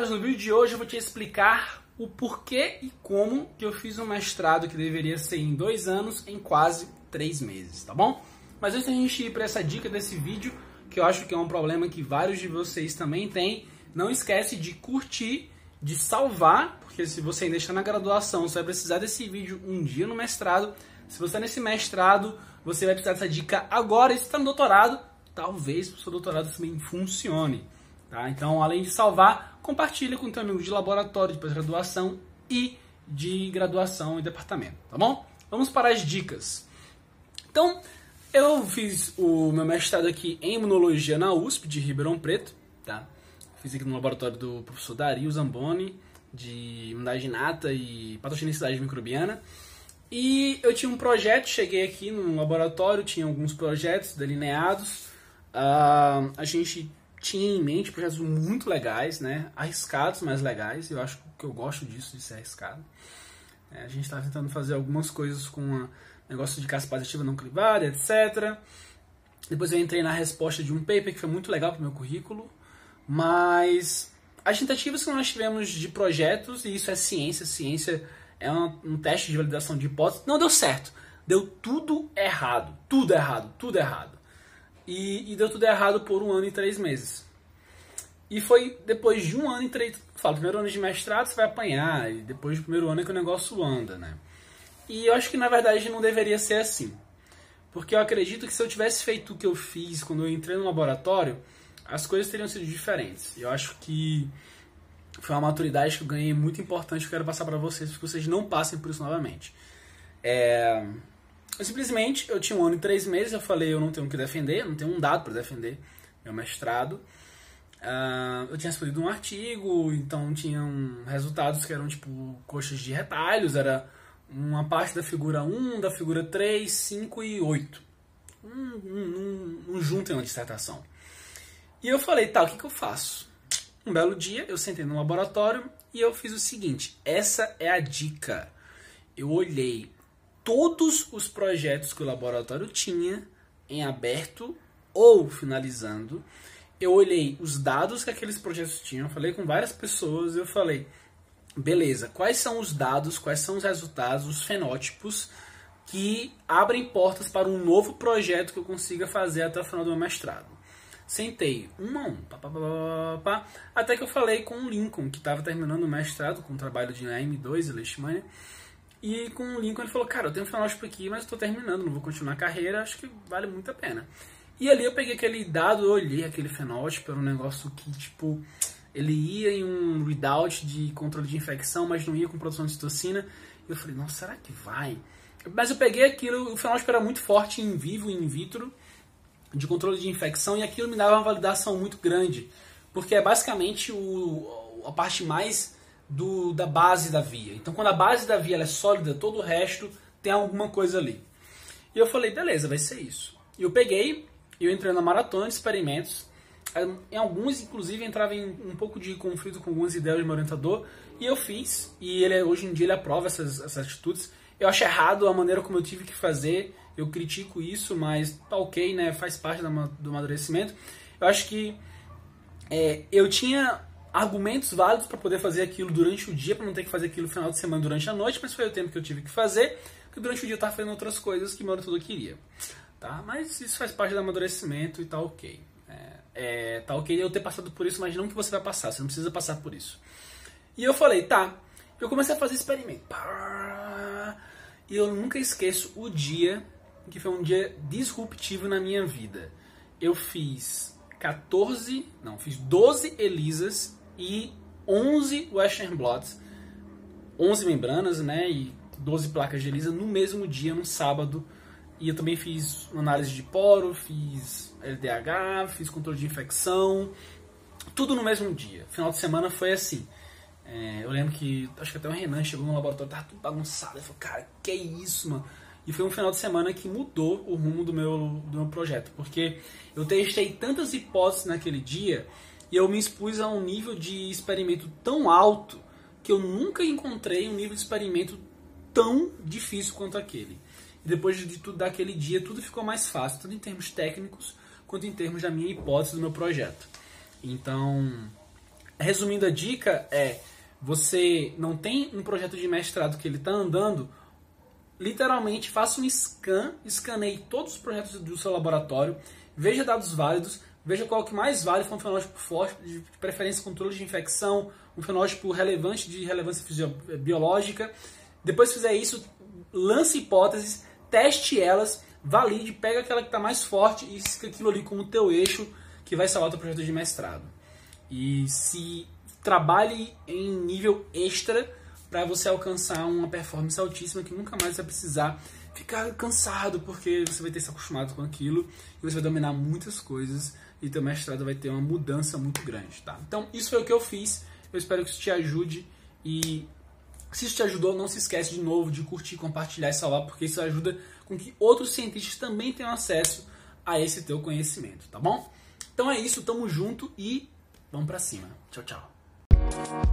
No vídeo de hoje eu vou te explicar o porquê e como que eu fiz um mestrado que deveria ser em dois anos em quase três meses, tá bom? Mas antes da gente ir para essa dica desse vídeo, que eu acho que é um problema que vários de vocês também têm, não esquece de curtir, de salvar, porque se você ainda está na graduação, você vai precisar desse vídeo um dia no mestrado. Se você está nesse mestrado, você vai precisar dessa dica agora. E se está no doutorado, talvez o seu doutorado também funcione. Tá? Então, além de salvar, compartilha com teu amigo de laboratório, de pós-graduação e de graduação e departamento, tá bom? Vamos para as dicas. Então, eu fiz o meu mestrado aqui em imunologia na USP de Ribeirão Preto, tá? Fiz aqui no laboratório do professor Dario Zamboni, de imunidade inata e patogenicidade microbiana. E eu tinha um projeto, cheguei aqui no laboratório, tinha alguns projetos delineados. Uh, a gente tinha em mente projetos muito legais, né? Arriscados, mas legais. Eu acho que eu gosto disso, de ser arriscado. É, a gente estava tentando fazer algumas coisas com o negócio de caça positiva não clivada, etc. Depois eu entrei na resposta de um paper que foi muito legal para o meu currículo. Mas as tentativas que nós tivemos de projetos, e isso é ciência, ciência é um, um teste de validação de hipótese, não deu certo. Deu tudo errado. Tudo errado, tudo errado. E, e, deu tudo errado por um ano e três meses. E foi depois de um ano e três. Fala, primeiro ano de mestrado você vai apanhar, e depois do primeiro ano é que o negócio anda, né? E eu acho que na verdade não deveria ser assim. Porque eu acredito que se eu tivesse feito o que eu fiz quando eu entrei no laboratório, as coisas teriam sido diferentes. Eu acho que foi uma maturidade que eu ganhei muito importante que eu quero passar para vocês, para que vocês não passem por isso novamente. É, eu, simplesmente, eu tinha um ano e três meses, eu falei, eu não tenho o que defender, não tenho um dado para defender meu mestrado. Uh, eu tinha escolhido um artigo, então tinham resultados que eram tipo coxas de retalhos, era uma parte da figura 1, da figura 3, 5 e 8. Um, um, um, um junto em uma dissertação. E eu falei, tá, o que, que eu faço? Um belo dia, eu sentei no laboratório e eu fiz o seguinte: essa é a dica. Eu olhei todos os projetos que o laboratório tinha em aberto ou finalizando. Eu olhei os dados que aqueles projetos tinham, falei com várias pessoas, eu falei, beleza, quais são os dados, quais são os resultados, os fenótipos que abrem portas para um novo projeto que eu consiga fazer até o final do meu mestrado. Sentei um a um, pá, pá, pá, até que eu falei com o Lincoln, que estava terminando o mestrado com o trabalho de AM2 em Leishmania, e com o Lincoln ele falou, cara, eu tenho um fenótipo aqui, mas estou terminando, não vou continuar a carreira, acho que vale muito a pena. E ali eu peguei aquele dado, eu olhei aquele fenótipo, era um negócio que, tipo, ele ia em um readout de controle de infecção, mas não ia com produção de citocina. E eu falei, nossa, será que vai? Mas eu peguei aquilo, o fenótipo era muito forte em vivo e in vitro, de controle de infecção, e aquilo me dava uma validação muito grande. Porque é basicamente o, a parte mais do, da base da via. Então, quando a base da via é sólida, todo o resto tem alguma coisa ali. E eu falei, beleza, vai ser isso. E eu peguei, eu entrei na maratona de experimentos. Em alguns, inclusive, entrava em um pouco de conflito com algumas ideias do meu orientador. E eu fiz, e ele hoje em dia ele aprova essas, essas atitudes. Eu acho errado a maneira como eu tive que fazer, eu critico isso, mas tá ok, né? Faz parte do amadurecimento. Eu acho que é, eu tinha argumentos válidos para poder fazer aquilo durante o dia, para não ter que fazer aquilo no final de semana durante a noite, mas foi o tempo que eu tive que fazer, porque durante o dia eu estava fazendo outras coisas que meu orientador queria. Tá? Mas isso faz parte do amadurecimento e tá ok. É, é, tá ok eu ter passado por isso, mas não que você vai passar, você não precisa passar por isso. E eu falei, tá, eu comecei a fazer experimento. E eu nunca esqueço o dia que foi um dia disruptivo na minha vida. Eu fiz 14, não, fiz 12 Elisas e 11 Western Blots, 11 membranas, né, e 12 placas de ELISA no mesmo dia, no sábado. E eu também fiz análise de poro, fiz LDH, fiz controle de infecção, tudo no mesmo dia. Final de semana foi assim. É, eu lembro que, acho que até o Renan chegou no laboratório, tava tudo bagunçado. Ele falou, cara, que é isso, mano? E foi um final de semana que mudou o rumo do meu, do meu projeto, porque eu testei tantas hipóteses naquele dia e eu me expus a um nível de experimento tão alto que eu nunca encontrei um nível de experimento tão difícil quanto aquele. E depois de tudo daquele dia, tudo ficou mais fácil, tanto em termos técnicos quanto em termos da minha hipótese do meu projeto. Então, resumindo a dica, é você não tem um projeto de mestrado que ele está andando, literalmente faça um scan, escaneie todos os projetos do seu laboratório, veja dados válidos, veja qual que mais vale, for um fenótipo forte, de preferência controle de infecção, um fenótipo relevante de relevância biológica. Depois que fizer isso, lance hipóteses, teste elas, valide, pega aquela que está mais forte e fica aquilo ali como teu eixo que vai salvar o teu projeto de mestrado. E se trabalhe em nível extra para você alcançar uma performance altíssima que nunca mais vai precisar ficar cansado porque você vai ter se acostumado com aquilo e você vai dominar muitas coisas e teu mestrado vai ter uma mudança muito grande, tá? Então, isso foi o que eu fiz. Eu espero que isso te ajude e se isso te ajudou, não se esquece de novo de curtir, compartilhar e salvar, porque isso ajuda com que outros cientistas também tenham acesso a esse teu conhecimento, tá bom? Então é isso, tamo junto e vamos para cima. Tchau, tchau. Thank you.